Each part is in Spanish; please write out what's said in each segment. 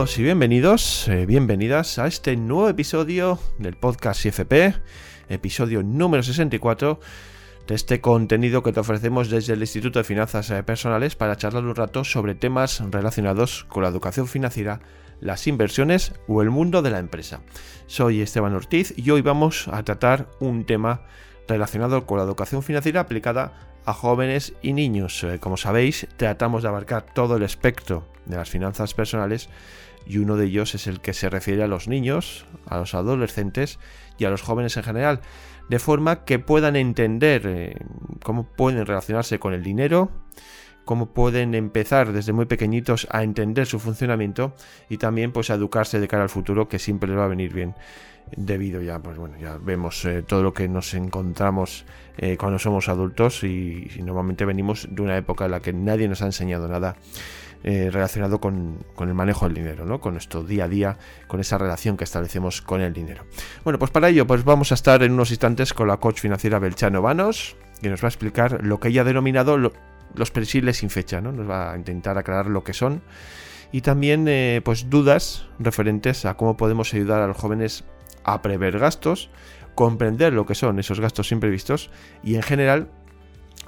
Y bienvenidos, eh, bienvenidas a este nuevo episodio del podcast IFP, episodio número 64 de este contenido que te ofrecemos desde el Instituto de Finanzas eh, Personales para charlar un rato sobre temas relacionados con la educación financiera, las inversiones o el mundo de la empresa. Soy Esteban Ortiz y hoy vamos a tratar un tema relacionado con la educación financiera aplicada a jóvenes y niños. Eh, como sabéis, tratamos de abarcar todo el espectro de las finanzas personales y uno de ellos es el que se refiere a los niños, a los adolescentes y a los jóvenes en general, de forma que puedan entender eh, cómo pueden relacionarse con el dinero, cómo pueden empezar desde muy pequeñitos a entender su funcionamiento y también pues a educarse de cara al futuro que siempre les va a venir bien debido ya pues bueno ya vemos eh, todo lo que nos encontramos eh, cuando somos adultos y, normalmente venimos de una época en la que nadie nos ha enseñado nada eh, relacionado con, el manejo del dinero, ¿no? Con nuestro día a día, con esa relación que establecemos con el dinero. Bueno, pues para ello, pues vamos a estar en unos instantes con la coach financiera Belchano Vanos, que nos va a explicar lo que ella ha denominado los perisiles sin fecha, ¿no? Nos va a intentar aclarar lo que son y también eh, pues dudas referentes a cómo podemos ayudar a los jóvenes a prever gastos, comprender lo que son esos gastos imprevistos y en general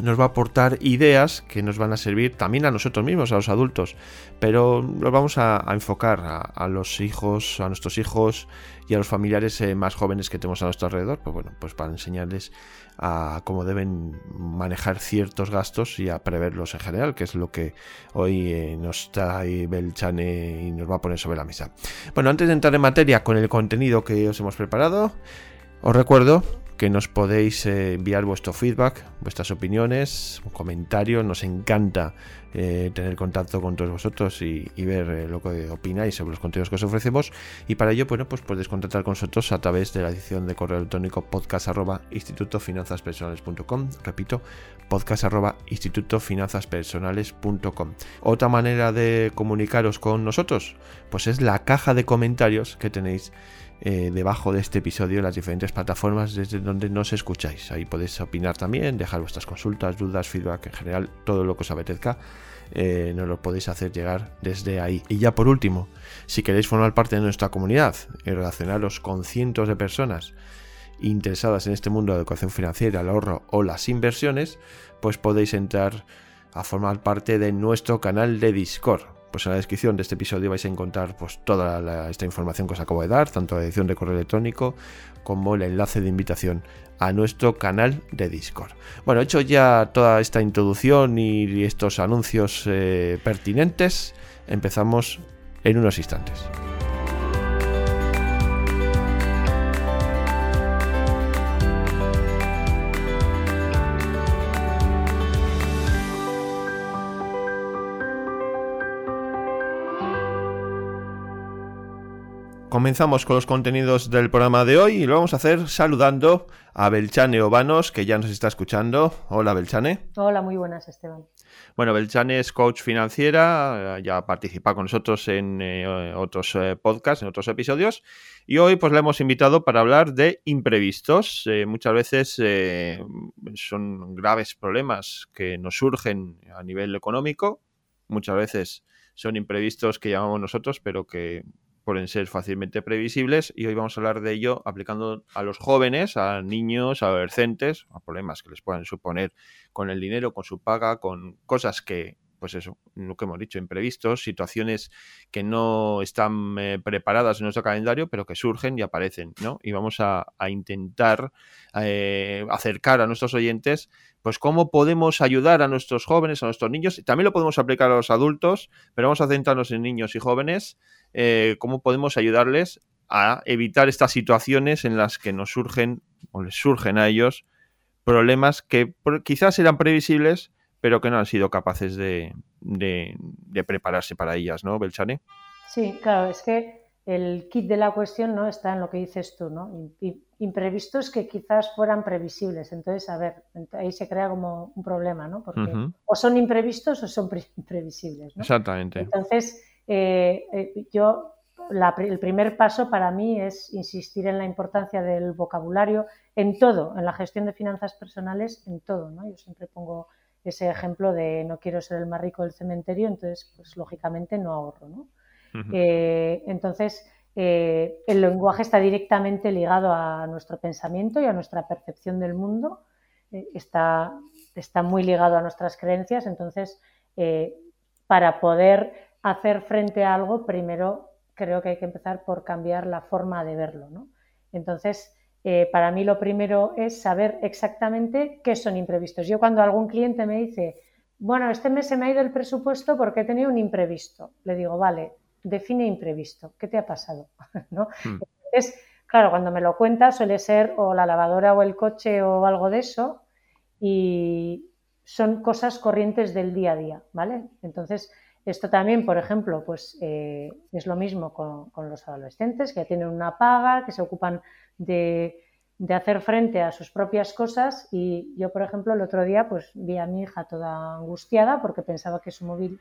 nos va a aportar ideas que nos van a servir también a nosotros mismos, a los adultos, pero nos vamos a, enfocar a, los hijos, a nuestros hijos y a los familiares eh, más jóvenes que tenemos a nuestro alrededor, pues bueno, pues para enseñarles a cómo deben manejar ciertos gastos y a preverlos en general, que es lo que hoy eh, nos trae Belchane y nos va a poner sobre la mesa. Bueno, antes de entrar en materia con el contenido que os hemos preparado, os recuerdo que nos podéis eh, enviar vuestro feedback, vuestras opiniones, comentarios. Nos encanta eh, tener contacto con todos vosotros y, ver eh, lo que opináis sobre los contenidos que os ofrecemos. Y para ello, bueno, pues podéis contactar con nosotros a través de la edición de correo electrónico podcast. Repito, podcast arroba institutofinanzaspersonales.com. Otra manera de comunicaros con nosotros, pues es la caja de comentarios que tenéis eh, debajo de este episodio en las diferentes plataformas desde donde nos escucháis. Ahí podéis opinar también, dejar vuestras consultas, dudas, feedback, en general, todo lo que os apetezca. Eh, nos lo podéis hacer llegar desde ahí. Y ya por último, si queréis formar parte de nuestra comunidad y relacionaros con cientos de personas interesadas en este mundo de educación financiera, el ahorro o las inversiones, pues podéis entrar a formar parte de nuestro canal de Discord pues en la descripción de este episodio vais a encontrar pues toda esta información que os acabo de dar, tanto la edición de correo electrónico como el enlace de invitación a nuestro canal de Discord. Bueno, hecho ya toda esta introducción y estos anuncios eh, pertinentes, empezamos en unos instantes. Comenzamos con los contenidos del programa de hoy y lo vamos a hacer saludando a Belchane Obanos, que ya nos está escuchando. Hola, Belchane. Hola, muy buenas, Esteban. Bueno, Belchane es coach financiera, ya participa con nosotros en eh, otros eh, podcasts, en otros episodios, y hoy pues le hemos invitado para hablar de imprevistos. Eh, muchas veces son graves problemas que nos surgen a nivel económico, muchas veces son imprevistos que llamamos nosotros, pero que pueden ser fácilmente previsibles y hoy vamos a hablar de ello aplicando a los jóvenes, a niños, a adolescentes, a problemas que les puedan suponer con el dinero, con su paga, con cosas que, pues eso, lo que hemos dicho, imprevistos, situaciones que no están eh, preparadas en nuestro calendario, pero que surgen y aparecen, ¿no? Y vamos a, intentar eh, acercar a nuestros oyentes, pues cómo podemos ayudar a nuestros jóvenes, a nuestros niños, también lo podemos aplicar a los adultos, pero vamos a centrarnos en niños y jóvenes eh, cómo podemos ayudarles a evitar estas situaciones en las que nos surgen o les surgen a ellos problemas que quizás eran previsibles, pero que no han sido capaces de, prepararse para ellas, ¿no, Belchane? Sí, claro, es que el kit de la cuestión no está en lo que dices tú, ¿no? Imprevistos que quizás fueran previsibles. Entonces, a ver, ahí se crea como un problema, ¿no? Porque o son imprevistos o son previsibles. ¿no? Exactamente. Entonces, eh, eh, yo, el primer paso para mí es insistir en la importancia del vocabulario en todo, en la gestión de finanzas personales, en todo. ¿no? Yo siempre pongo ese ejemplo de no quiero ser el más rico del cementerio, entonces, pues lógicamente no ahorro. ¿no? entonces, el lenguaje está directamente ligado a nuestro pensamiento y a nuestra percepción del mundo. está, está muy ligado a nuestras creencias. Entonces, para poder hacer frente a algo, primero creo que hay que empezar por cambiar la forma de verlo. ¿no? Entonces, eh, para mí lo primero es saber exactamente qué son imprevistos. Yo cuando algún cliente me dice, bueno, este mes se me ha ido el presupuesto porque he tenido un imprevisto, le digo, vale, define imprevisto, ¿qué te ha pasado? ¿No? Hmm. Entonces, claro, cuando me lo cuenta suele ser o la lavadora o el coche o algo de eso y son cosas corrientes del día a día, ¿vale? Entonces, esto también, por ejemplo, pues eh, es lo mismo con, los adolescentes que ya tienen una paga, que se ocupan de, hacer frente a sus propias cosas y yo, por ejemplo, el otro día pues vi a mi hija toda angustiada porque pensaba que su móvil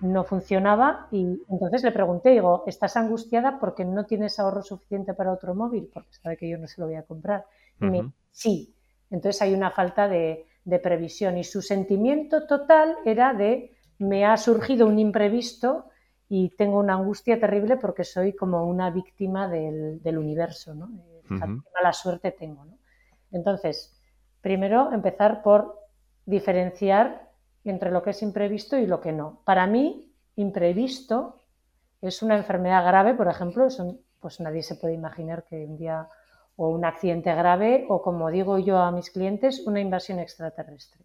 no funcionaba y entonces le pregunté, digo, ¿estás angustiada porque no tienes ahorro suficiente para otro móvil? Porque sabe que yo no se lo voy a comprar. Y me sí. Entonces hay una falta de previsión y su sentimiento total era de me ha surgido un imprevisto y tengo una angustia terrible porque soy como una víctima del, universo, ¿no? mala suerte tengo, ¿no? Entonces, primero empezar por diferenciar entre lo que es imprevisto y lo que no. Para mí, imprevisto es una enfermedad grave, por ejemplo, pues nadie se puede imaginar que un día o un accidente grave o, como digo yo a mis clientes, una invasión extraterrestre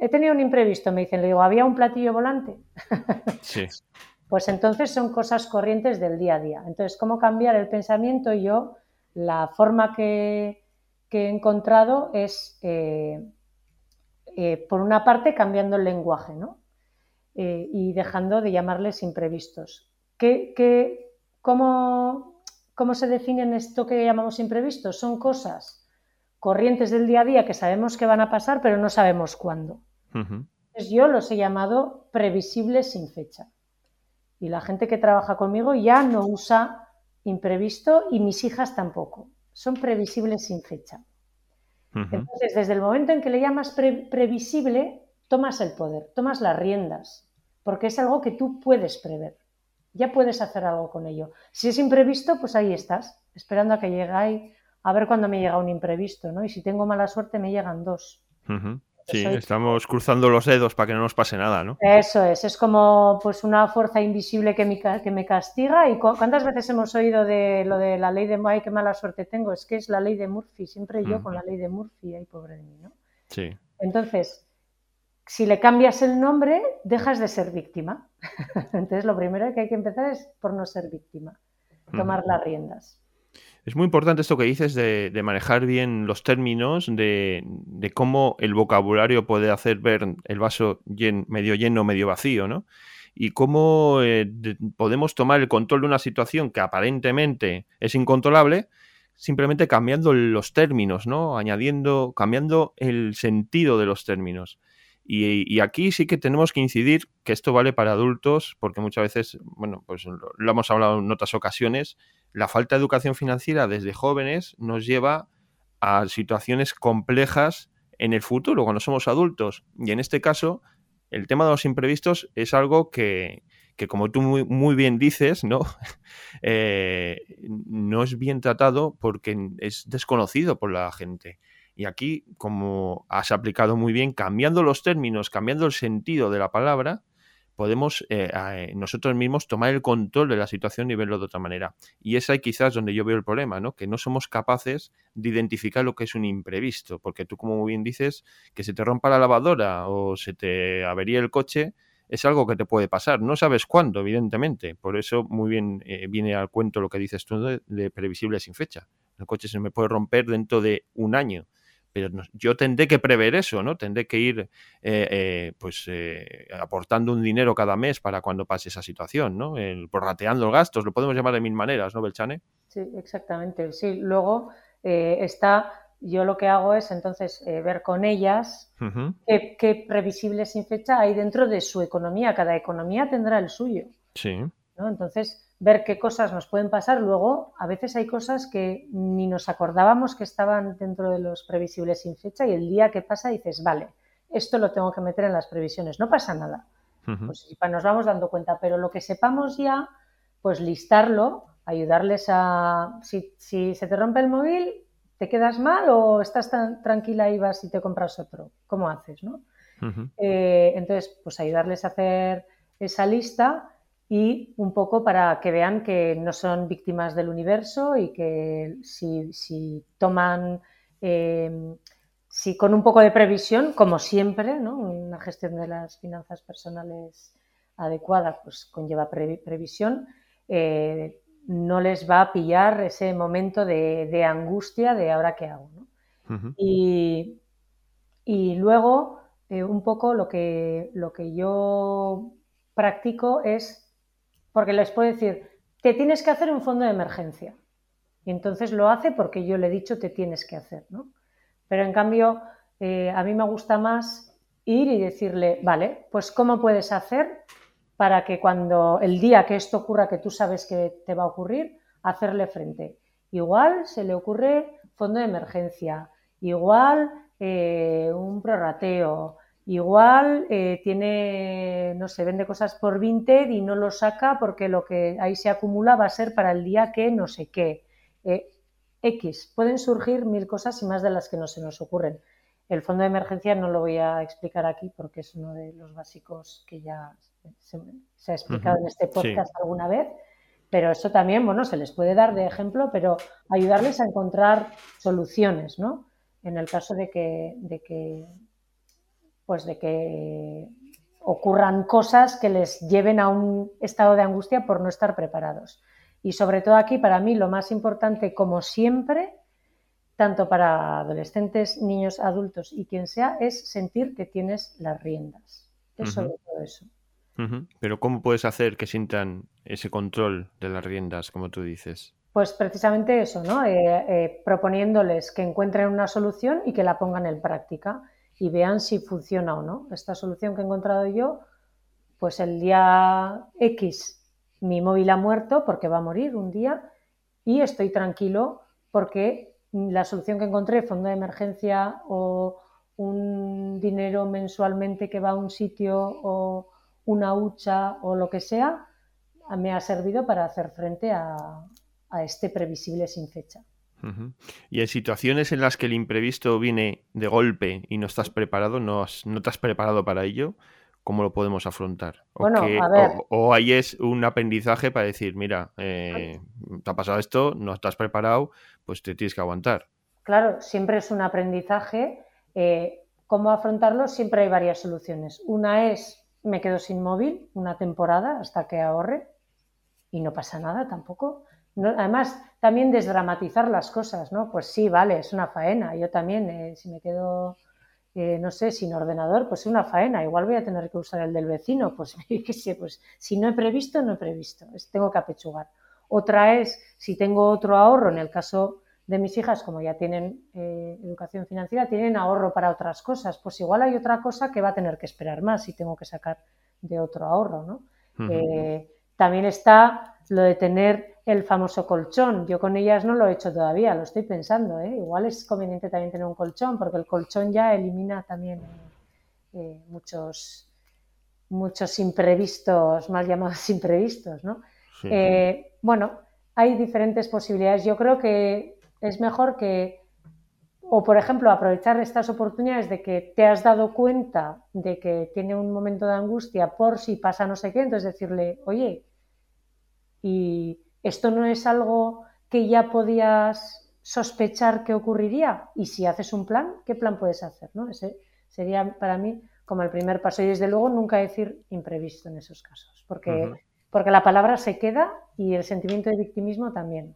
he tenido un imprevisto, me dicen, le digo, ¿había un platillo volante? Sí. pues entonces son cosas corrientes del día a día. Entonces, ¿cómo cambiar el pensamiento? Yo, la forma que, he encontrado es, eh, eh, por una parte, cambiando el lenguaje, ¿no? Eh, y dejando de llamarles imprevistos. ¿Qué, cómo, ¿Cómo se definen esto que llamamos imprevistos? Son cosas corrientes del día a día que sabemos que van a pasar, pero no sabemos cuándo. yo los he llamado previsibles sin fecha. Y la gente que trabaja conmigo ya no usa imprevisto y mis hijas tampoco. Son previsibles sin fecha. Entonces, desde el momento en que le llamas previsible, tomas el poder, tomas las riendas, porque es algo que tú puedes prever. Ya puedes hacer algo con ello. Si es imprevisto, pues ahí estás, esperando a que llegue a ver cuándo me llega un imprevisto, ¿no? Y si tengo mala suerte me llegan dos. Sí, estamos cruzando los dedos para que no nos pase nada, ¿no? Eso es, es como pues una fuerza invisible que me, que me castiga. ¿Y cuántas veces hemos oído de lo de la ley de ay, qué mala suerte tengo? Es que es la ley de Murphy, siempre yo con la ley de Murphy, ay, pobre de mí, ¿no? Sí. Entonces, si le cambias el nombre, dejas de ser víctima. Entonces, lo primero que hay que empezar es por no ser víctima, tomar las riendas. Es muy importante esto que dices de, manejar bien los términos, de, cómo el vocabulario puede hacer ver el vaso medio lleno, medio vacío, ¿no? Y cómo eh, podemos tomar el control de una situación que aparentemente es incontrolable, simplemente cambiando los términos, ¿no? Añadiendo, cambiando el sentido de los términos. Y, aquí sí que tenemos que incidir que esto vale para adultos, porque muchas veces, bueno, pues lo hemos hablado en otras ocasiones, la falta de educación financiera desde jóvenes nos lleva a situaciones complejas en el futuro, cuando somos adultos. Y en este caso, el tema de los imprevistos es algo que, como tú muy, bien dices, ¿no? Eh, no es bien tratado porque es desconocido por la gente. Y aquí, como has aplicado muy bien, cambiando los términos, cambiando el sentido de la palabra, podemos eh, eh, nosotros mismos tomar el control de la situación y verlo de otra manera. Y es ahí quizás donde yo veo el problema, ¿no? Que no somos capaces de identificar lo que es un imprevisto, porque tú como muy bien dices, que se te rompa la lavadora o se te avería el coche, es algo que te puede pasar. No sabes cuándo, evidentemente. Por eso muy bien eh, viene al cuento lo que dices tú de previsible sin fecha. El coche se me puede romper dentro de un año pero yo tendré que prever eso, ¿no? Tendré que ir eh, eh, pues eh, aportando un dinero cada mes para cuando pase esa situación, ¿no? El, porrateando los gastos, lo podemos llamar de mil maneras, ¿no, Belchane? Sí, exactamente. Sí, luego está, yo lo que hago es entonces ver con ellas qué, qué previsibles sin fecha hay dentro de su economía. Cada economía tendrá el suyo. Sí. ¿no? Entonces, ver qué cosas nos pueden pasar. Luego, a veces hay cosas que ni nos acordábamos que estaban dentro de los previsibles sin fecha y el día que pasa dices, vale, esto lo tengo que meter en las previsiones. No pasa nada. Pues nos vamos dando cuenta, pero lo que sepamos ya, pues listarlo, ayudarles a... Si, si se te rompe el móvil, ¿te quedas mal o estás tan tranquila y vas y te compras otro? ¿Cómo haces, no? Eh, entonces, pues ayudarles a hacer esa lista y un poco para que vean que no son víctimas del universo y que si, si toman eh, si con un poco de previsión, como siempre, una gestión de las finanzas personales adecuada pues conlleva previsión, eh, no les va a pillar ese momento de, angustia de ahora qué hago. y, luego, eh, un poco lo que, lo que yo practico es, porque les puedo decir, te tienes que hacer un fondo de emergencia. Y entonces lo hace porque yo le he dicho te tienes que hacer. ¿no? Pero en cambio, eh, a mí me gusta más ir y decirle, vale, pues ¿cómo puedes hacer para que cuando el día que esto ocurra, que tú sabes que te va a ocurrir, hacerle frente? Igual se le ocurre fondo de emergencia, igual eh, un prorrateo, igual eh, tiene, no sé, vende cosas por Vinted y no lo saca porque lo que ahí se acumula va a ser para el día que no sé qué. X. Pueden surgir mil cosas y más de las que no se nos ocurren. El fondo de emergencia no lo voy a explicar aquí porque es uno de los básicos que ya se, ha explicado en este podcast alguna vez, pero eso también, bueno, se les puede dar de ejemplo, pero ayudarles a encontrar soluciones, ¿no? En el caso de que, de que pues de que ocurran cosas que les lleven a un estado de angustia por no estar preparados. Y sobre todo aquí, para mí, lo más importante, como siempre, tanto para adolescentes, niños, adultos y quien sea, es sentir que tienes las riendas. Es sobre todo eso. Pero ¿cómo puedes hacer que sientan ese control de las riendas, como tú dices? Pues precisamente eso, ¿no? Eh, eh, proponiéndoles que encuentren una solución y que la pongan en práctica y vean si funciona o no. Esta solución que he encontrado yo, pues el día X mi móvil ha muerto porque va a morir un día y estoy tranquilo porque la solución que encontré, fondo de emergencia o un dinero mensualmente que va a un sitio o una hucha o lo que sea, me ha servido para hacer frente a, este previsible sin fecha. Y en situaciones en las que el imprevisto viene de golpe y no estás preparado, no, no te has preparado para ello, cómo lo podemos afrontar. O, o, ahí es un aprendizaje para decir, mira, eh, te ha pasado esto, no estás preparado, pues te tienes que aguantar. Claro, siempre es un aprendizaje. Eh, ¿Cómo afrontarlo? Siempre hay varias soluciones. Una es, me quedo sin móvil una temporada hasta que ahorre y no pasa nada tampoco. Además, también desdramatizar las cosas, ¿no? Pues sí, vale, es una faena. Yo también, eh, si me quedo no sé, sin ordenador, pues es una faena, igual voy a tener que usar el del vecino, pues qué sé, pues si no he previsto, no he previsto, tengo que apechugar. Otra es, si tengo otro ahorro, en el caso de mis hijas, como ya tienen eh, educación financiera, tienen ahorro para otras cosas, pues igual hay otra cosa que va a tener que esperar más y tengo que sacar de otro ahorro, ¿no? Eh, también está lo de tener el famoso colchón. Yo con ellas no lo he hecho todavía, lo estoy pensando. ¿eh? Igual es conveniente también tener un colchón, porque el colchón ya elimina también eh, muchos, muchos imprevistos, mal llamados imprevistos. ¿no? Eh, bueno, hay diferentes posibilidades. Yo creo que es mejor que, o por ejemplo, aprovechar estas oportunidades de que te has dado cuenta de que tiene un momento de angustia por si pasa no sé qué, entonces decirle, oye, y esto no es algo que ya podías sospechar que ocurriría. Y si haces un plan, ¿qué plan puedes hacer? ¿no? Ese sería para mí como el primer paso. Y desde luego nunca decir imprevisto en esos casos, porque, porque la palabra se queda y el sentimiento de victimismo también.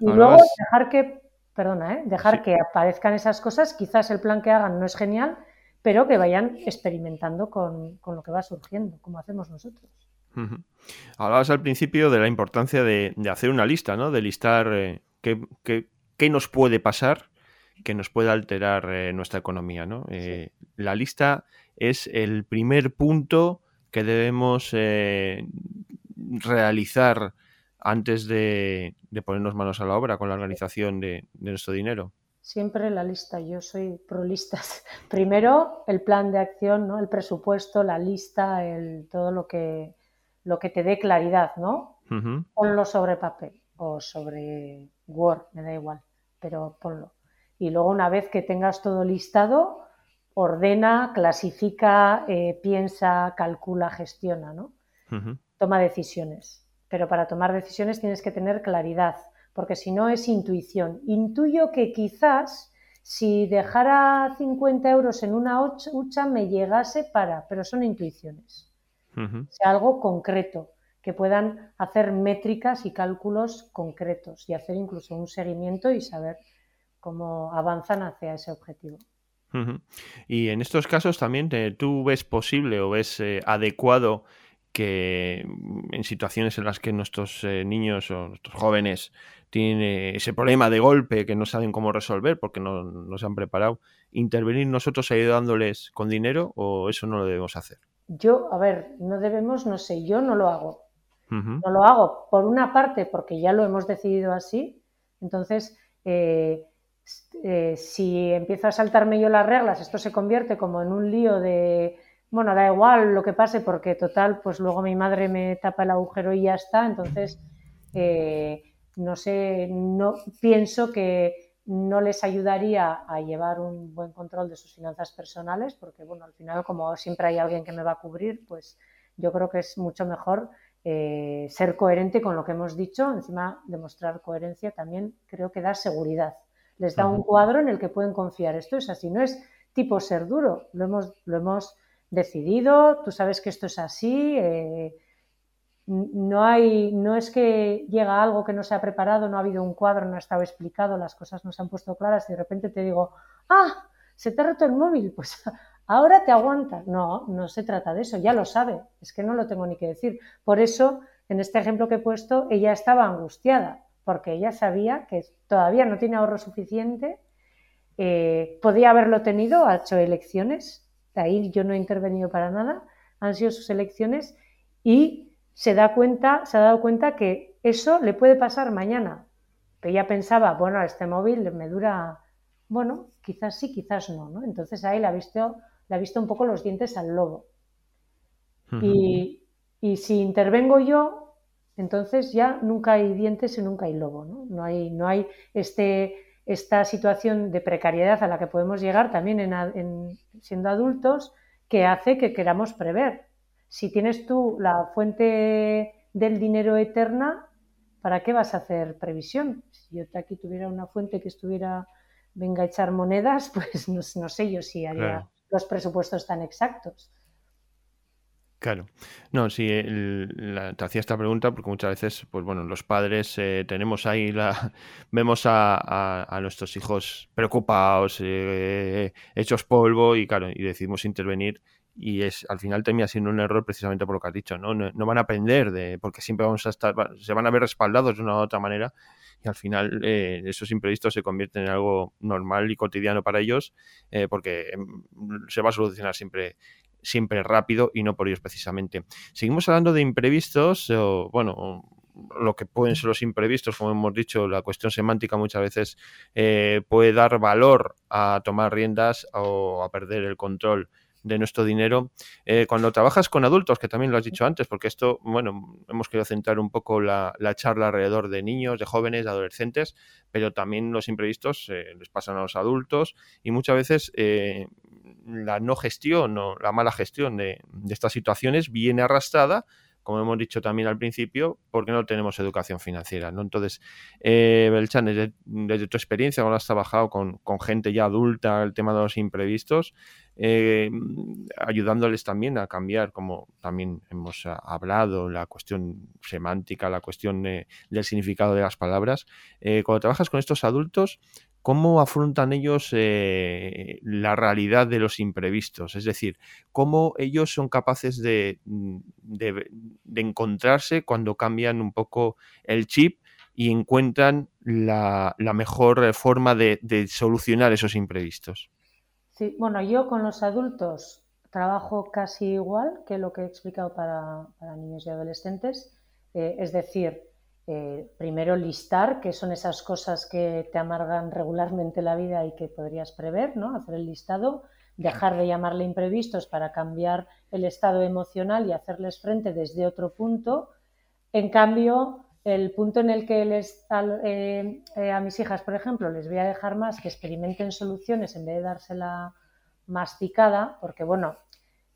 Y luego dejar que, perdona, ¿eh? dejar que aparezcan esas cosas, quizás el plan que hagan no es genial, pero que vayan experimentando con, con lo que va surgiendo, como hacemos nosotros. Hablabas al principio de la importancia de, hacer una lista, ¿no? De listar eh, qué, nos puede pasar que nos puede alterar eh, nuestra economía, ¿no? Eh, la lista es el primer punto que debemos realizar antes de, ponernos manos a la obra con la organización de, nuestro dinero. siempre la lista. Yo soy pro listas. Primero el plan de acción, ¿no? El presupuesto, la lista, el, todo lo que, lo que te dé claridad, ¿no? Ponlo sobre papel o sobre Word, me da igual, pero ponlo. Y luego una vez que tengas todo listado, ordena, clasifica, eh, piensa, calcula, gestiona, ¿no? Toma decisiones. Pero para tomar decisiones tienes que tener claridad porque si no es intuición. Intuyo que quizás si dejara 50 euros en una hucha me llegase para, pero son intuiciones. Sea, algo concreto, que puedan hacer métricas y cálculos concretos y hacer incluso un seguimiento y saber cómo avanzan hacia ese objetivo. Y en estos casos también eh, tú ves posible o ves eh, adecuado que mm, en situaciones en las que nuestros eh, niños o nuestros jóvenes tienen ese problema de golpe que no saben cómo resolver porque no, se han preparado, intervenir nosotros ayudándoles con dinero o eso no lo debemos hacer? Yo, a ver, no debemos, no sé, yo no lo hago. No lo hago, por una parte, porque ya lo hemos decidido así. Entonces, eh, eh, si empiezo a saltarme yo las reglas, esto se convierte como en un lío de bueno, da igual lo que pase porque total, pues luego mi madre me tapa el agujero y ya está. Entonces, eh, no sé, no pienso que no les ayudaría a llevar un buen control de sus finanzas personales, porque bueno, al final como siempre hay alguien que me va a cubrir, pues yo creo que es mucho mejor eh, ser coherente con lo que hemos dicho. Encima, demostrar coherencia también creo que da seguridad. Les da un cuadro en el que pueden confiar. Esto es así, no es tipo ser duro, lo hemos, lo hemos decidido, tú sabes que esto es así, eh, no hay, no es que llega algo que no se ha preparado, no ha habido un cuadro, no ha estado explicado, las cosas no se han puesto claras y de repente te digo, ah, se te ha roto el móvil, pues ahora te aguantas. No, no se trata de eso, ya lo sabe, es que no lo tengo ni que decir. Por eso, en este ejemplo que he puesto, ella estaba angustiada, porque ella sabía que todavía no tiene ahorro suficiente, eh, podía haberlo tenido, ha hecho elecciones, ahí yo no he intervenido para nada, han sido sus elecciones y se da cuenta, se ha dado cuenta que eso le puede pasar mañana. Que ella pensaba, bueno, este móvil me dura, bueno, quizás sí, quizás no, ¿no? Entonces ahí le ha visto, le ha visto un poco los dientes al lobo. y, y, si intervengo yo, entonces ya nunca hay dientes y nunca hay lobo, ¿no? No hay, no hay este esta situación de precariedad a la que podemos llegar también en, siendo adultos que hace que queramos prever. Si tienes tú la fuente del dinero eterna, ¿para qué vas a hacer previsión? Si yo aquí tuviera una fuente que estuviera, venga a echar monedas, pues no, sé yo si haría los presupuestos tan exactos. Claro. No, sí, te hacía esta pregunta porque muchas veces, pues bueno, los padres eh, tenemos ahí la. vemos a, nuestros hijos preocupados, eh, hechos polvo, y claro, y decidimos intervenir. Y es al final termina siendo un error precisamente por lo que has dicho, ¿no? No, van a aprender de. porque siempre vamos a estar. se van a ver respaldados de una u otra manera. Y al final eh, esos imprevistos se convierten en algo normal y cotidiano para ellos, porque em, se va a solucionar siempre siempre rápido y no por ellos precisamente. Seguimos hablando de imprevistos, bueno, lo que pueden ser los imprevistos, como hemos dicho, la cuestión semántica muchas veces eh, puede dar valor a tomar riendas o a perder el control de nuestro dinero. Eh, cuando trabajas con adultos, que también lo has dicho antes, porque esto, bueno, hemos querido centrar un poco la, charla alrededor de niños, de jóvenes, de adolescentes, pero también los imprevistos eh, les pasan a los adultos y muchas veces la no gestión o la mala gestión de, estas situaciones viene arrastrada como hemos dicho también al principio, porque no tenemos educación financiera. ¿no? Entonces, eh, Belchan, desde, tu experiencia, cuando has trabajado con, gente ya adulta, el tema de los imprevistos, eh, ayudándoles también a cambiar, como también hemos hablado, la cuestión semántica, la cuestión del significado de las palabras. Eh, cuando trabajas con estos adultos, cómo afrontan ellos eh, la realidad de los imprevistos, es decir, cómo ellos son capaces de, encontrarse cuando cambian un poco el chip y encuentran la, mejor forma de, solucionar esos imprevistos. Bueno, yo con los adultos trabajo casi igual que lo que he explicado para, niños y adolescentes, eh, es decir, eh, primero listar qué son esas cosas que te amargan regularmente la vida y que podrías prever, ¿no? Hacer el listado, dejar de llamarle imprevistos para cambiar el estado emocional y hacerles frente desde otro punto. En cambio, el punto en el que les, eh, eh, a mis hijas, por ejemplo, les voy a dejar más que experimenten soluciones en vez de dársela masticada, porque bueno,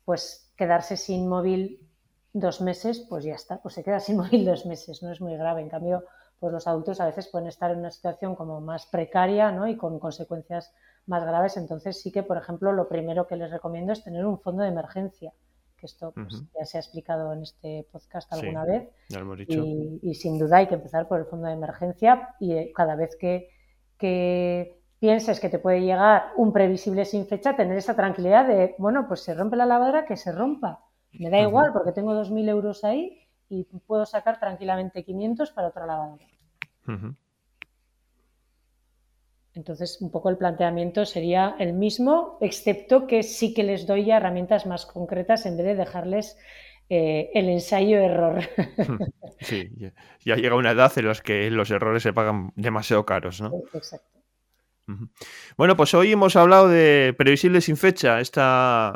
pues quedarse sin móvil dos meses, pues ya está, pues se queda sin móvil dos meses, no es muy grave. En cambio, pues los adultos a veces pueden estar en una situación como más precaria ¿no? y con consecuencias más graves. Entonces sí que, por ejemplo, lo primero que les recomiendo es tener un fondo de emergencia, que esto pues, ya se ha explicado en este podcast alguna vez. Y, sin duda hay que empezar por el fondo de emergencia y eh, cada vez que, que pienses que te puede llegar un previsible sin fecha, tener esa tranquilidad de, bueno, pues se rompe la lavadora, que se rompa. Me da igual porque tengo 2.000 euros ahí y puedo sacar tranquilamente 500 para otra lavadora. Entonces, un poco el planteamiento sería el mismo, excepto que sí que les doy ya herramientas más concretas en vez de dejarles eh, el ensayo-error. Sí, ya llega una edad en la que los errores se pagan demasiado caros, ¿no? Exacto. Bueno, pues hoy hemos hablado de previsible sin fecha, estas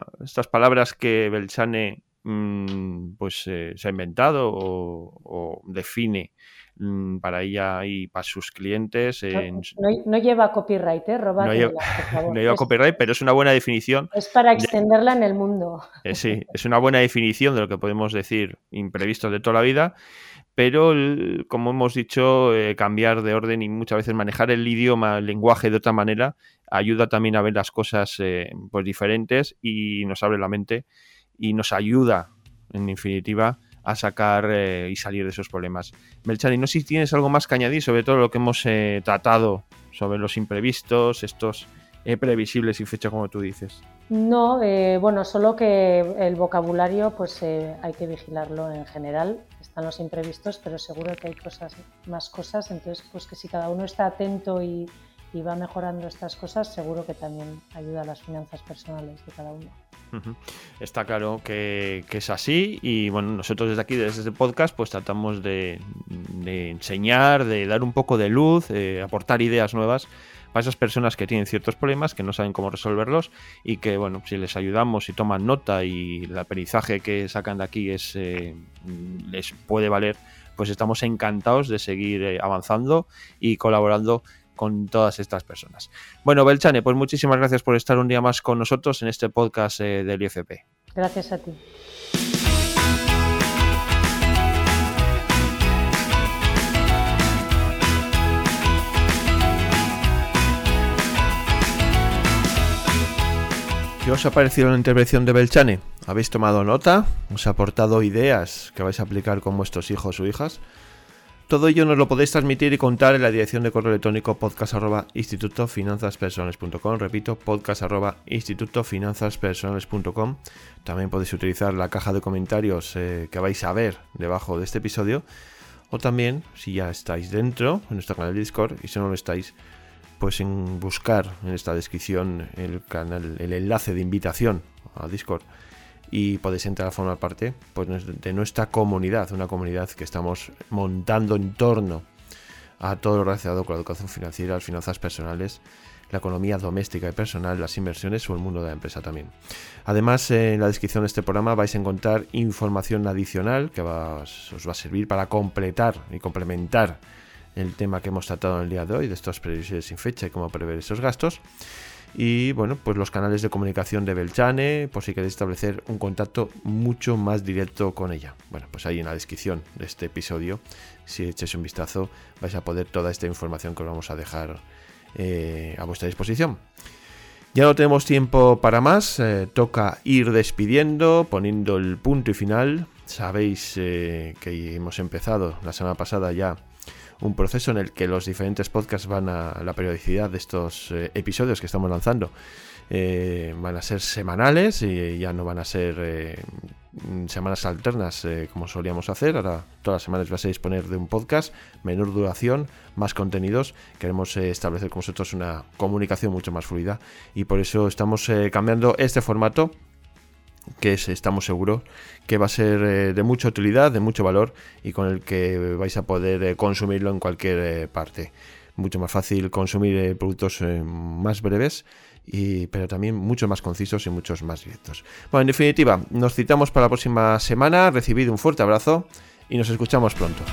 palabras que Belchane Mm, pues eh, se ha inventado o, define para ella y para sus clientes. No, lleva copyright, ¿eh? no, lleva, copyright, pero es una buena definición. Es para extenderla en el mundo. Eh, sí, es una buena definición de lo que podemos decir imprevistos de toda la vida. Pero, como hemos dicho, eh, cambiar de orden y muchas veces manejar el idioma, el lenguaje de otra manera, ayuda también a ver las cosas pues diferentes y nos abre la mente y nos ayuda, en definitiva, a sacar eh, y salir de esos problemas. Melchani, no sé si tienes algo más que añadir sobre todo lo que hemos eh, tratado sobre los imprevistos, estos eh, previsibles y fecha, como tú dices. No, bueno, solo que el vocabulario, pues hay que vigilarlo en general. Están los imprevistos, pero seguro que hay cosas, más cosas. Entonces, pues que si cada uno está atento y, y va mejorando estas cosas, seguro que también ayuda a las finanzas personales de cada uno. Está claro que, es así y bueno, nosotros desde aquí, desde este podcast, pues tratamos de, enseñar, de dar un poco de luz, aportar ideas nuevas para esas personas que tienen ciertos problemas, que no saben cómo resolverlos y que bueno, si les ayudamos y toman nota y el aprendizaje que sacan de aquí es, eh, les puede valer, pues estamos encantados de seguir eh, avanzando y colaborando con todas estas personas. Bueno, Belchane, pues muchísimas gracias por estar un día más con nosotros en este podcast eh, del IFP. Gracias a ti. ¿Qué os ha parecido la intervención de Belchane? ¿Habéis tomado nota? ¿Os ha aportado ideas que vais a aplicar con vuestros hijos o hijas? Todo ello nos lo podéis transmitir y contar en la dirección de correo electrónico podcast Repito, podcast También podéis utilizar la caja de comentarios eh, que vais a ver debajo de este episodio. O también, si ya estáis dentro, en nuestro canal de Discord, y si no lo estáis, pues en buscar en esta descripción el canal, el enlace de invitación a Discord y podéis entrar a formar parte pues, de nuestra comunidad, una comunidad que estamos montando en torno a todo lo relacionado con la educación financiera, las finanzas personales, la economía doméstica y personal, las inversiones o el mundo de la empresa también. Además, en la descripción de este programa vais a encontrar información adicional que os va a servir para completar y complementar el tema que hemos tratado en el día de hoy, de estos previsiones sin fecha y cómo prever esos gastos. Y bueno, pues los canales de comunicación de Belchane, por si queréis establecer un contacto mucho más directo con ella. Bueno, pues ahí en la descripción de este episodio, si echáis un vistazo, vais a poder toda esta información que os vamos a dejar eh, a vuestra disposición. Ya no tenemos tiempo para más, eh, toca ir despidiendo, poniendo el punto y final. Sabéis eh, que hemos empezado la semana pasada ya un proceso en el que los diferentes podcasts van a la periodicidad de estos eh, episodios que estamos lanzando. Eh, van a ser semanales y ya no van a ser eh, semanas alternas como solíamos hacer. Ahora todas las semanas vais a disponer de un podcast, menor duración, más contenidos. Queremos establecer con vosotros una comunicación mucho más fluida y por eso estamos cambiando este formato que estamos seguros que va a ser de mucha utilidad, de mucho valor y con el que vais a poder consumirlo en cualquier parte. Mucho más fácil consumir productos más breves y, pero también muchos más concisos y muchos más directos. Bueno, en definitiva, nos citamos para la próxima semana. Recibid un fuerte abrazo y nos escuchamos pronto.